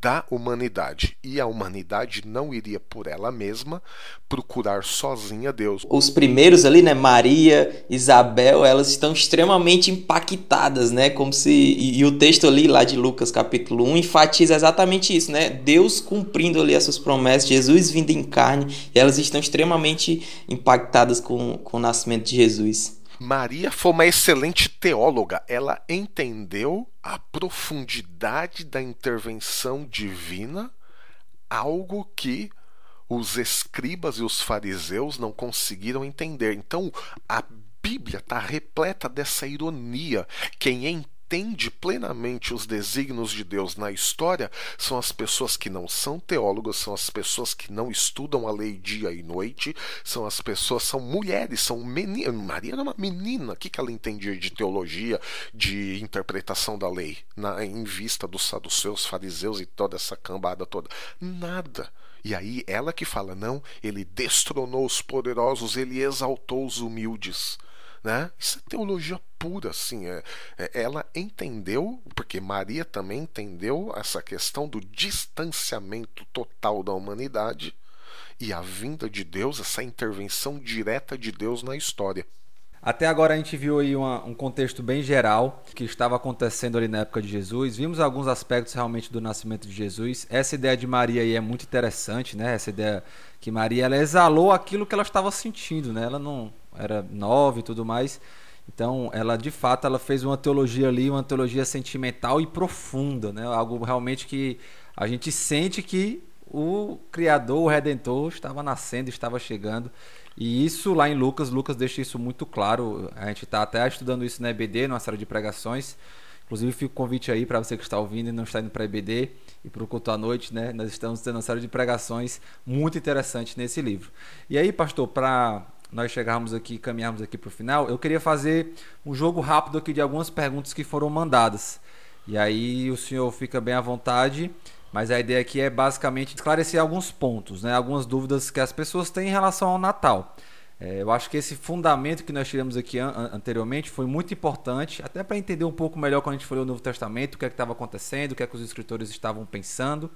da humanidade. E a humanidade não iria por ela mesma procurar sozinha Deus. Os primeiros ali, né, Maria, Isabel, elas estão extremamente impactadas, né, como se e, o texto ali lá de Lucas capítulo 1 enfatiza exatamente isso, né? Deus cumprindo ali essas promessas, Jesus vindo em carne, e elas estão extremamente impactadas com, com o nascimento de Jesus. Maria foi uma excelente teóloga. Ela entendeu a profundidade da intervenção divina, algo que os escribas e os fariseus não conseguiram entender. Então, a Bíblia está repleta dessa ironia. Quem entende plenamente os desígnios de Deus na história são as pessoas que não são teólogas, são as pessoas que não estudam a lei dia e noite, são as pessoas, são mulheres, são meninas. Maria era uma menina, o que, que ela entendia de teologia, de interpretação da lei, na, em vista dos saduceus, fariseus e toda essa cambada toda? Nada. E aí ela que fala: não, ele destronou os poderosos, ele exaltou os humildes. Né? Isso é teologia pura, assim. É, é, ela entendeu, porque Maria também entendeu essa questão do distanciamento total da humanidade e a vinda de Deus, essa intervenção direta de Deus na história. Até agora a gente viu aí uma, um contexto bem geral que estava acontecendo ali na época de Jesus. Vimos alguns aspectos realmente do nascimento de Jesus. Essa ideia de Maria aí é muito interessante, né? Essa ideia que Maria ela exalou aquilo que ela estava sentindo, né? Ela não era nova e tudo mais. Então, ela de fato ela fez uma teologia ali, uma teologia sentimental e profunda, né? Algo realmente que a gente sente que o Criador, o Redentor, estava nascendo, estava chegando. E isso lá em Lucas, Lucas deixa isso muito claro. A gente está até estudando isso na EBD, numa série de pregações. Inclusive, fica o convite aí para você que está ouvindo e não está indo para a EBD e para o culto à noite, né? Nós estamos tendo uma série de pregações muito interessantes nesse livro. E aí, pastor, para nós chegarmos aqui, caminharmos aqui para o final, eu queria fazer um jogo rápido aqui de algumas perguntas que foram mandadas. E aí o senhor fica bem à vontade mas a ideia aqui é basicamente esclarecer alguns pontos, né? algumas dúvidas que as pessoas têm em relação ao Natal. É, eu acho que esse fundamento que nós tiramos aqui an anteriormente foi muito importante, até para entender um pouco melhor quando a gente foi o Novo Testamento, o que é estava acontecendo, o que é que os escritores estavam pensando.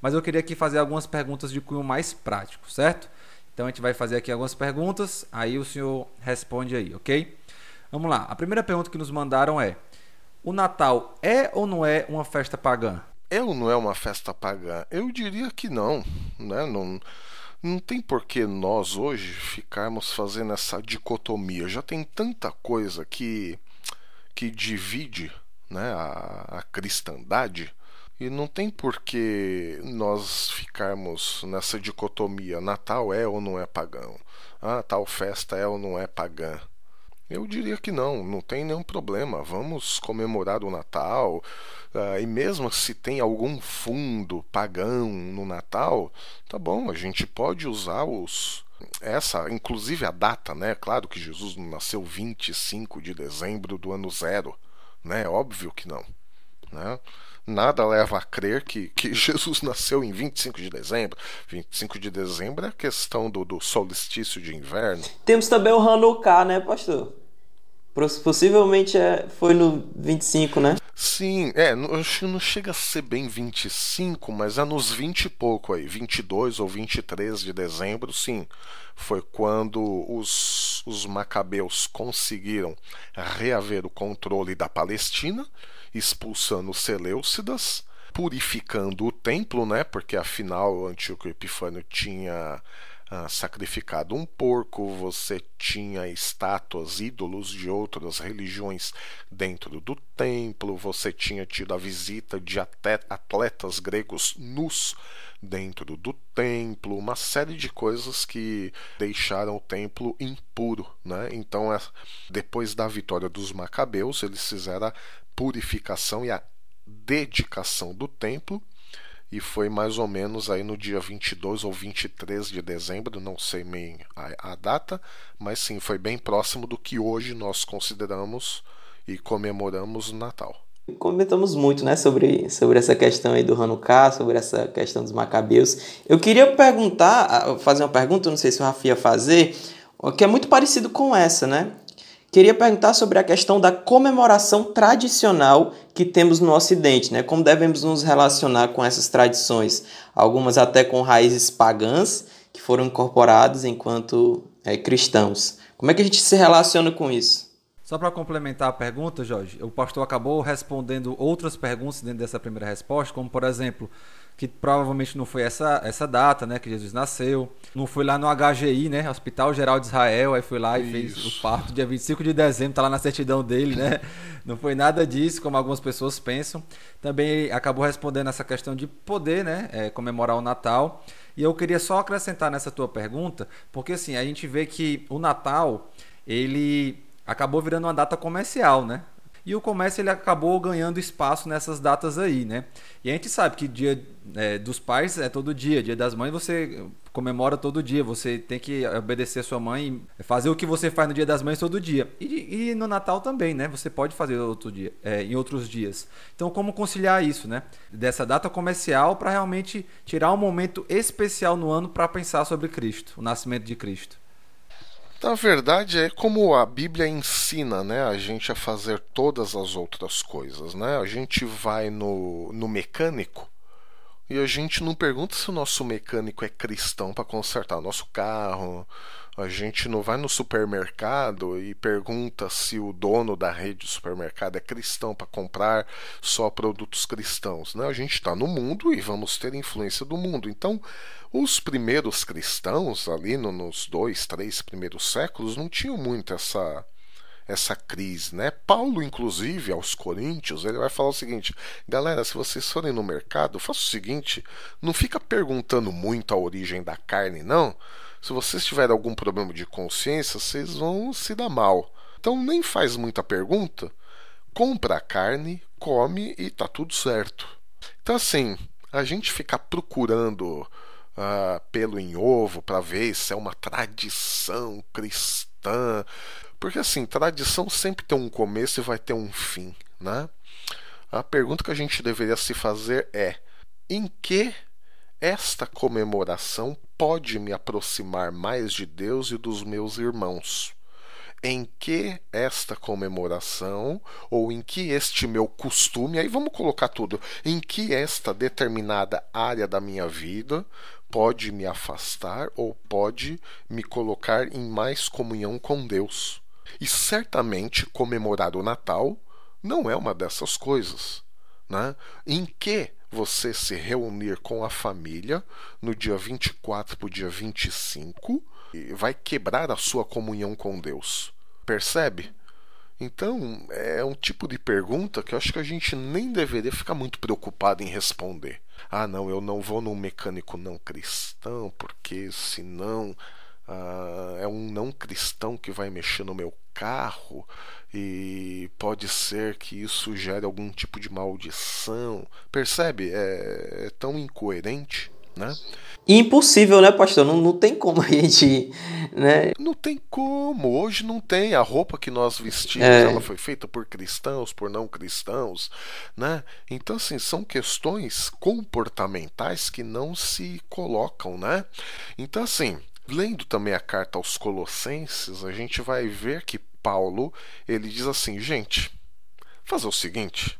Mas eu queria aqui fazer algumas perguntas de cunho mais prático, certo? Então a gente vai fazer aqui algumas perguntas, aí o senhor responde aí, ok? Vamos lá. A primeira pergunta que nos mandaram é: o Natal é ou não é uma festa pagã? É ou não é uma festa pagã? Eu diria que não, né? Não, não tem por que nós hoje ficarmos fazendo essa dicotomia. Já tem tanta coisa que, que divide né, a, a cristandade e não tem por que nós ficarmos nessa dicotomia. Natal é ou não é pagão? Ah, tal festa é ou não é pagã? Eu diria que não, não tem nenhum problema. Vamos comemorar o Natal. Uh, e mesmo se tem algum fundo pagão no Natal, tá bom, a gente pode usar os. Essa, inclusive a data, né? Claro que Jesus não nasceu 25 de dezembro do ano zero, né? Óbvio que não. Né? Nada leva a crer que, que [laughs] Jesus nasceu em 25 de dezembro. 25 de dezembro é a questão do, do solstício de inverno. Temos também o Hanukkah, né, pastor? Possivelmente é, foi no 25, né? Sim, é, não, não chega a ser bem 25, mas é nos 20 e pouco aí, 22 ou 23 de dezembro, sim. Foi quando os, os macabeus conseguiram reaver o controle da Palestina, expulsando os Seleucidas, purificando o templo, né? Porque afinal Antíoco Epifânio tinha ah, sacrificado um porco, você tinha estátuas, ídolos de outras religiões dentro do templo, você tinha tido a visita de atletas gregos nus dentro do templo, uma série de coisas que deixaram o templo impuro, né? Então, é, depois da vitória dos macabeus, eles fizeram a purificação e a dedicação do templo e foi mais ou menos aí no dia 22 ou 23 de dezembro, não sei bem a, a, data, mas sim, foi bem próximo do que hoje nós consideramos e comemoramos o Natal. Comentamos muito né, sobre, sobre essa questão aí do Hanukkah, sobre essa questão dos macabeus. Eu queria perguntar, fazer uma pergunta, não sei se o Rafa ia fazer, que é muito parecido com essa, né? Queria perguntar sobre a questão da comemoração tradicional que temos no Ocidente, né? Como devemos nos relacionar com essas tradições, algumas até com raízes pagãs que foram incorporadas enquanto é, cristãos. Como é que a gente se relaciona com isso? Só para complementar a pergunta, Jorge, o pastor acabou respondendo outras perguntas dentro dessa primeira resposta, como por exemplo, que provavelmente não foi essa, essa data, né, que Jesus nasceu. Não foi lá no HGI, né, Hospital Geral de Israel, aí foi lá e fez o parto dia 25 de dezembro, tá lá na certidão dele, né? [laughs] Não foi nada disso, como algumas pessoas pensam. Também acabou respondendo essa questão de poder, né, é, comemorar o Natal. E eu queria só acrescentar nessa tua pergunta, porque assim, a gente vê que o Natal, ele acabou virando uma data comercial, né? E o comércio ele acabou ganhando espaço nessas datas aí, né? E a gente sabe que dia é, dos pais é todo dia, dia das mães você comemora todo dia, você tem que obedecer a sua mãe, fazer o que você faz no dia das mães todo dia. E, e no Natal também, né? Você pode fazer outro dia, é, em outros dias. Então, como conciliar isso, né? Dessa data comercial para realmente tirar um momento especial no ano para pensar sobre Cristo, o nascimento de Cristo. Na verdade, é como a Bíblia ensina né, a gente a fazer todas as outras coisas. Né? A gente vai no, no mecânico e a gente não pergunta se o nosso mecânico é cristão para consertar o nosso carro. A gente não vai no supermercado e pergunta se o dono da rede de supermercado é cristão para comprar só produtos cristãos. Né? A gente está no mundo e vamos ter influência do mundo. Então, os primeiros cristãos, ali no, nos dois, três primeiros séculos, não tinham muito essa essa crise, né? Paulo, inclusive, aos Coríntios, ele vai falar o seguinte: galera, se vocês forem no mercado, faça o seguinte, não fica perguntando muito a origem da carne, não. Se vocês tiverem algum problema de consciência, vocês vão se dar mal. Então nem faz muita pergunta, compra a carne, come e tá tudo certo. Então assim, a gente ficar procurando uh, pelo em ovo para ver se é uma tradição cristã, porque assim, tradição sempre tem um começo e vai ter um fim, né? A pergunta que a gente deveria se fazer é: em que esta comemoração pode me aproximar mais de Deus e dos meus irmãos? Em que esta comemoração, ou em que este meu costume, aí vamos colocar tudo, em que esta determinada área da minha vida pode me afastar ou pode me colocar em mais comunhão com Deus? E certamente comemorar o Natal não é uma dessas coisas. Né? Em que você se reunir com a família no dia 24 para o dia 25 vai quebrar a sua comunhão com Deus. Percebe? Então, é um tipo de pergunta que eu acho que a gente nem deveria ficar muito preocupado em responder. Ah, não, eu não vou num mecânico não cristão, porque senão ah, é um não cristão que vai mexer no meu carro e pode ser que isso gere algum tipo de maldição. Percebe? É, é tão incoerente. Né? Impossível, né, pastor? Não, não tem como a gente. Né? Não tem como. Hoje não tem. A roupa que nós vestimos é. ela foi feita por cristãos, por não cristãos. Né? Então, assim, são questões comportamentais que não se colocam. Né? Então, assim, Lendo também a carta aos Colossenses, a gente vai ver que Paulo ele diz assim, gente, fazer o seguinte,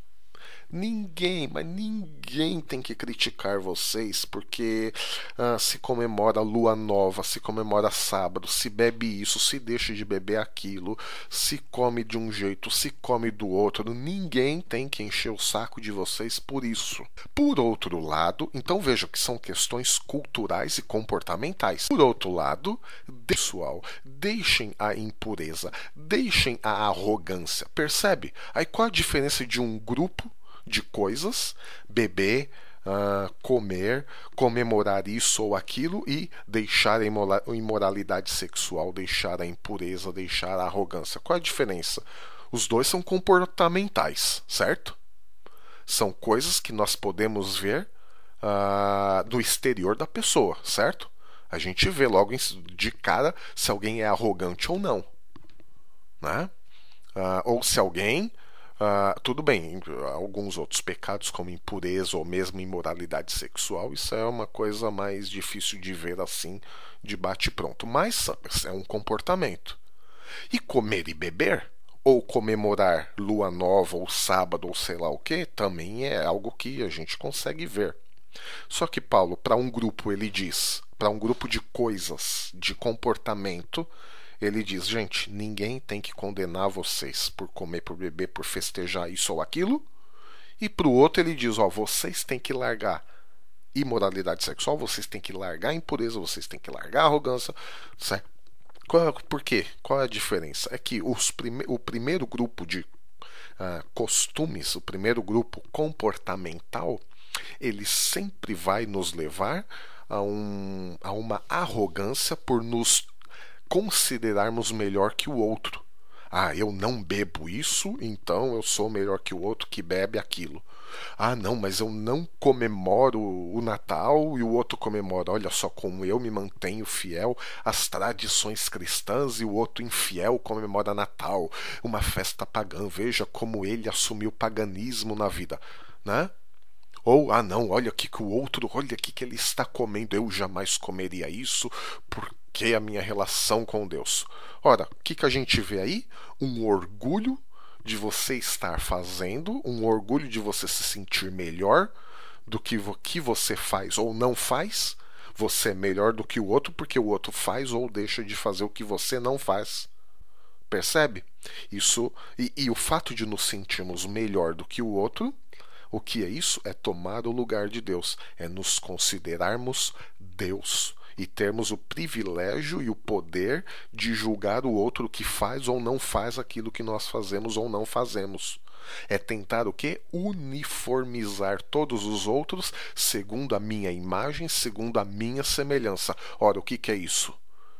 Ninguém, mas ninguém tem que criticar vocês porque ah, se comemora lua nova, se comemora sábado, se bebe isso, se deixa de beber aquilo, se come de um jeito, se come do outro. Ninguém tem que encher o saco de vocês por isso. Por outro lado, então vejam que são questões culturais e comportamentais. Por outro lado, pessoal, deixem a impureza, deixem a arrogância. Percebe? Aí qual a diferença de um grupo de coisas, beber, uh, comer, comemorar isso ou aquilo e deixar a imoralidade sexual, deixar a impureza, deixar a arrogância. Qual é a diferença? Os dois são comportamentais, certo? São coisas que nós podemos ver uh, no exterior da pessoa, certo? A gente vê logo de cara se alguém é arrogante ou não. Né? Uh, ou se alguém Uh, tudo bem, alguns outros pecados, como impureza ou mesmo imoralidade sexual, isso é uma coisa mais difícil de ver assim, de bate-pronto. Mas é um comportamento. E comer e beber, ou comemorar lua nova, ou sábado, ou sei lá o que, também é algo que a gente consegue ver. Só que Paulo, para um grupo, ele diz, para um grupo de coisas, de comportamento, ele diz: gente, ninguém tem que condenar vocês por comer, por beber, por festejar isso ou aquilo. E para o outro ele diz: ó, vocês têm que largar imoralidade sexual, vocês têm que largar impureza, vocês têm que largar arrogância. Certo? Qual, é por quê? Qual é a diferença? É que os prime o primeiro grupo de uh, costumes, o primeiro grupo comportamental, ele sempre vai nos levar a, um, a uma arrogância por nos considerarmos melhor que o outro. Ah, eu não bebo isso, então eu sou melhor que o outro que bebe aquilo. Ah, não, mas eu não comemoro o Natal e o outro comemora. Olha só como eu me mantenho fiel às tradições cristãs e o outro infiel comemora Natal, uma festa pagã. Veja como ele assumiu o paganismo na vida, né? Ou, ah, não, olha aqui que o outro, olha que ele está comendo, eu jamais comeria isso, porque a minha relação com Deus. Ora, o que, que a gente vê aí? Um orgulho de você estar fazendo, um orgulho de você se sentir melhor do que o que você faz ou não faz. Você é melhor do que o outro porque o outro faz ou deixa de fazer o que você não faz. Percebe? Isso e, e o fato de nos sentirmos melhor do que o outro o que é isso? É tomar o lugar de Deus, é nos considerarmos Deus e termos o privilégio e o poder de julgar o outro que faz ou não faz aquilo que nós fazemos ou não fazemos. É tentar o que? Uniformizar todos os outros segundo a minha imagem, segundo a minha semelhança. Ora, o que, que é isso?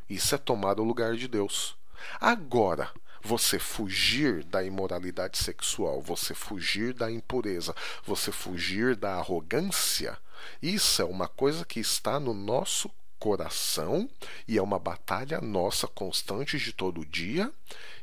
Isso é tomar o lugar de Deus. Agora, você fugir da imoralidade sexual, você fugir da impureza, você fugir da arrogância, isso é uma coisa que está no nosso coração e é uma batalha nossa constante de todo dia.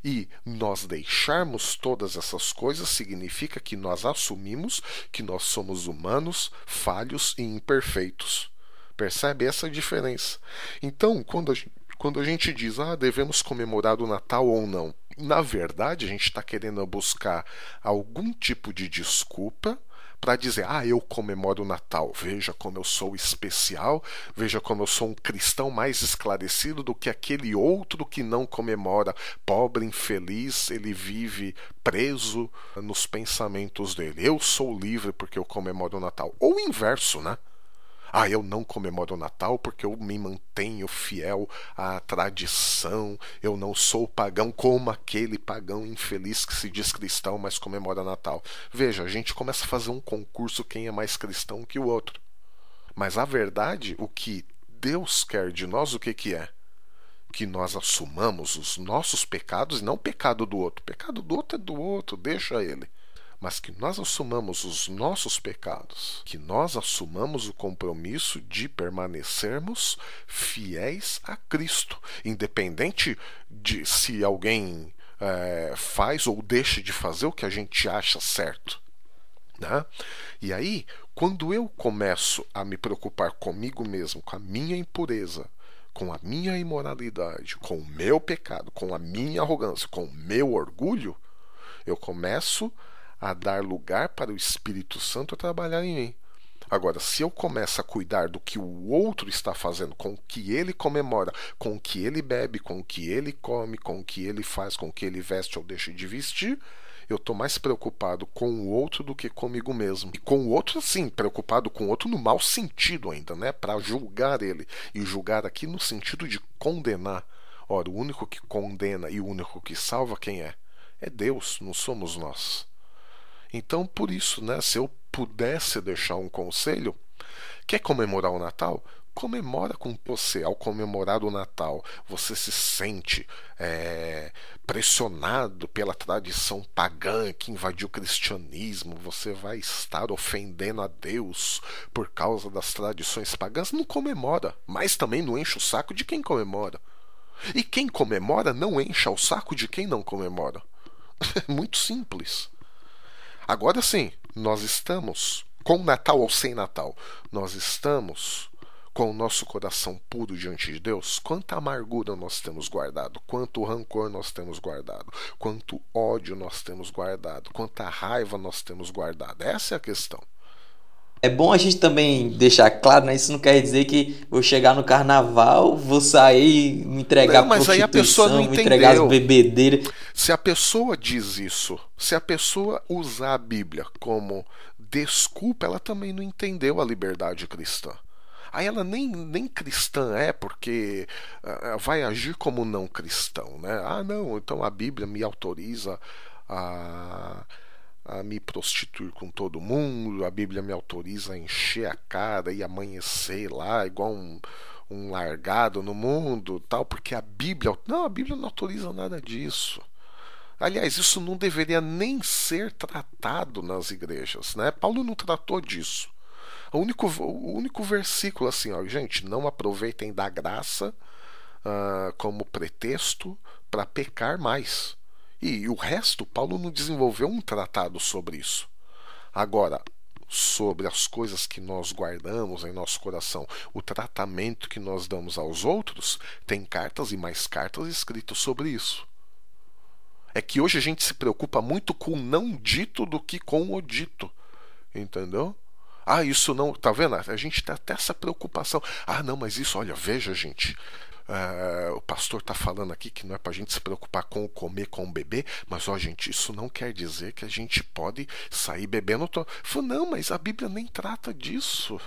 E nós deixarmos todas essas coisas significa que nós assumimos que nós somos humanos, falhos e imperfeitos. Percebe essa diferença? Então, quando a gente, quando a gente diz, ah, devemos comemorar o Natal ou não, na verdade, a gente está querendo buscar algum tipo de desculpa para dizer: ah, eu comemoro o Natal, veja como eu sou especial, veja como eu sou um cristão mais esclarecido do que aquele outro que não comemora. Pobre, infeliz, ele vive preso nos pensamentos dele. Eu sou livre porque eu comemoro o Natal. Ou o inverso, né? Ah, eu não comemoro o Natal porque eu me mantenho fiel à tradição, eu não sou pagão como aquele pagão infeliz que se diz cristão, mas comemora Natal. Veja, a gente começa a fazer um concurso quem é mais cristão que o outro. Mas a verdade, o que Deus quer de nós, o que, que é? Que nós assumamos os nossos pecados e não o pecado do outro. O pecado do outro é do outro, deixa ele mas que nós assumamos os nossos pecados, que nós assumamos o compromisso de permanecermos fiéis a Cristo, independente de se alguém é, faz ou deixa de fazer o que a gente acha certo. Né? E aí, quando eu começo a me preocupar comigo mesmo, com a minha impureza, com a minha imoralidade, com o meu pecado, com a minha arrogância, com o meu orgulho, eu começo a dar lugar para o Espírito Santo a trabalhar em mim. Agora, se eu começo a cuidar do que o outro está fazendo, com o que ele comemora, com o que ele bebe, com o que ele come, com o que ele faz, com o que ele veste ou deixa de vestir, eu estou mais preocupado com o outro do que comigo mesmo. E com o outro, sim, preocupado com o outro no mau sentido ainda, né? Para julgar ele. E julgar aqui no sentido de condenar. Ora, o único que condena e o único que salva quem é? É Deus, não somos nós. Então, por isso, né, se eu pudesse deixar um conselho, quer comemorar o Natal? Comemora com você. Ao comemorar o Natal, você se sente é, pressionado pela tradição pagã que invadiu o cristianismo. Você vai estar ofendendo a Deus por causa das tradições pagãs. Não comemora, mas também não enche o saco de quem comemora. E quem comemora não encha o saco de quem não comemora. [laughs] É muito simples. Agora sim, nós estamos, com Natal ou sem Natal, nós estamos com o nosso coração puro diante de Deus, quanta amargura nós temos guardado, quanto rancor nós temos guardado, quanto ódio nós temos guardado, quanta raiva nós temos guardado. Essa é a questão. É bom a gente também deixar claro, né? Isso não quer dizer que vou chegar no carnaval, vou sair, me entregar não, mas aí a pessoa não me entregar as bebedeiras. Se a pessoa diz isso, se a pessoa usar a Bíblia como desculpa, ela também não entendeu a liberdade cristã. Aí ela nem, nem cristã é, porque uh, vai agir como não cristão, né? Ah, não, então a Bíblia me autoriza a a me prostituir com todo mundo, a Bíblia me autoriza a encher a cara e amanhecer lá igual um, um largado no mundo, tal, porque a Bíblia, não, a Bíblia não autoriza nada disso. Aliás, isso não deveria nem ser tratado nas igrejas, né? Paulo não tratou disso. O único, o único versículo assim, ó, gente, não aproveitem da graça uh, como pretexto para pecar mais. E o resto, Paulo não desenvolveu um tratado sobre isso. Agora, sobre as coisas que nós guardamos em nosso coração, o tratamento que nós damos aos outros, tem cartas e mais cartas escritas sobre isso. É que hoje a gente se preocupa muito com o não dito do que com o dito. Entendeu? Ah, isso não. Tá vendo? A gente tem até essa preocupação. Ah, não, mas isso, olha, veja, gente. Uh, o pastor está falando aqui que não é para a gente se preocupar com o comer com o beber, mas ó, gente, isso não quer dizer que a gente pode sair bebendo. To... Falei, não, mas a Bíblia nem trata disso.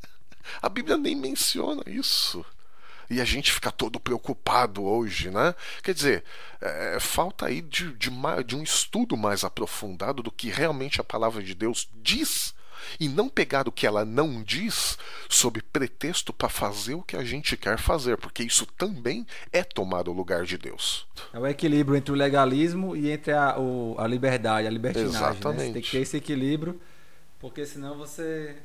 [laughs] a Bíblia nem menciona isso. E a gente fica todo preocupado hoje, né? Quer dizer, é, falta aí de, de, de um estudo mais aprofundado do que realmente a palavra de Deus diz e não pegar o que ela não diz sob pretexto para fazer o que a gente quer fazer, porque isso também é tomar o lugar de Deus. É o equilíbrio entre o legalismo e entre a, o, a liberdade, a libertinagem. Exatamente. Né? Tem que ter esse equilíbrio, porque senão você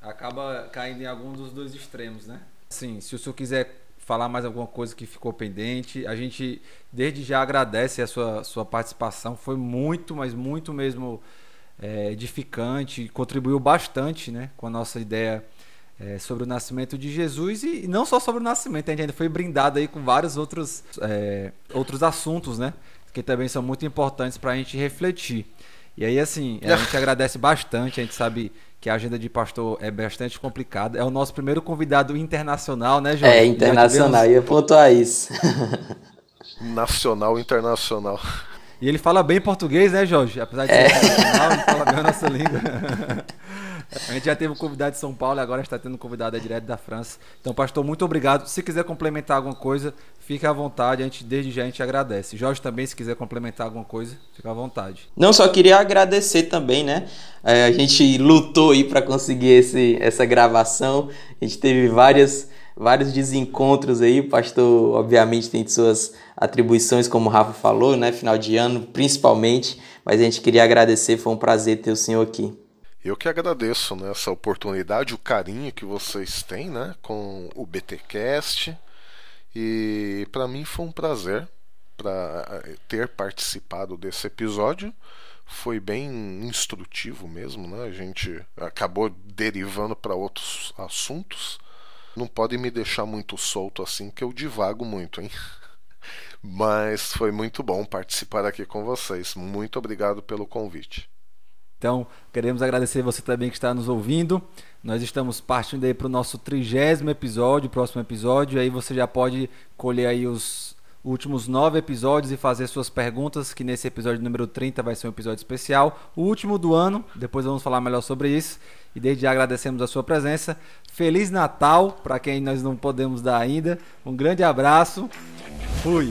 acaba caindo em algum dos dois extremos, né? Sim, se o senhor quiser falar mais alguma coisa que ficou pendente, a gente desde já agradece a sua, sua participação, foi muito, mas muito mesmo é, edificante, contribuiu bastante né, com a nossa ideia é, sobre o nascimento de Jesus e não só sobre o nascimento, a gente ainda foi brindado aí com vários outros, é, outros assuntos, né? Que também são muito importantes para a gente refletir. E aí, assim, a [laughs] gente agradece bastante, a gente sabe que a agenda de pastor é bastante complicada. É o nosso primeiro convidado internacional, né, Jorge? É, internacional, tivemos... ia pontuar isso. Nacional, internacional. E ele fala bem português, né, Jorge? Apesar de ser é. internacional, ele fala bem a nossa língua. [laughs] A gente já teve um convidado de São Paulo e agora está tendo um convidado direto da França. Então, pastor, muito obrigado. Se quiser complementar alguma coisa, fique à vontade. A gente, desde já, a gente agradece. Jorge também, se quiser complementar alguma coisa, fica à vontade. Não, só queria agradecer também, né? É, a gente lutou aí para conseguir esse, essa gravação. A gente teve várias, vários desencontros aí. O pastor, obviamente, tem suas atribuições, como o Rafa falou, né? Final de ano, principalmente. Mas a gente queria agradecer, foi um prazer ter o senhor aqui. Eu que agradeço né, essa oportunidade, o carinho que vocês têm né, com o BTcast. E para mim foi um prazer para eh, ter participado desse episódio. Foi bem instrutivo mesmo, né? A gente acabou derivando para outros assuntos. Não pode me deixar muito solto assim que eu divago muito, hein? [laughs] Mas foi muito bom participar aqui com vocês. Muito obrigado pelo convite. Então, queremos agradecer você também que está nos ouvindo. Nós estamos partindo aí para o nosso trigésimo episódio, próximo episódio. Aí você já pode colher aí os últimos nove episódios e fazer suas perguntas, que nesse episódio número 30 vai ser um episódio especial. O último do ano, depois vamos falar melhor sobre isso. E desde já agradecemos a sua presença. Feliz Natal para quem nós não podemos dar ainda. Um grande abraço. Fui.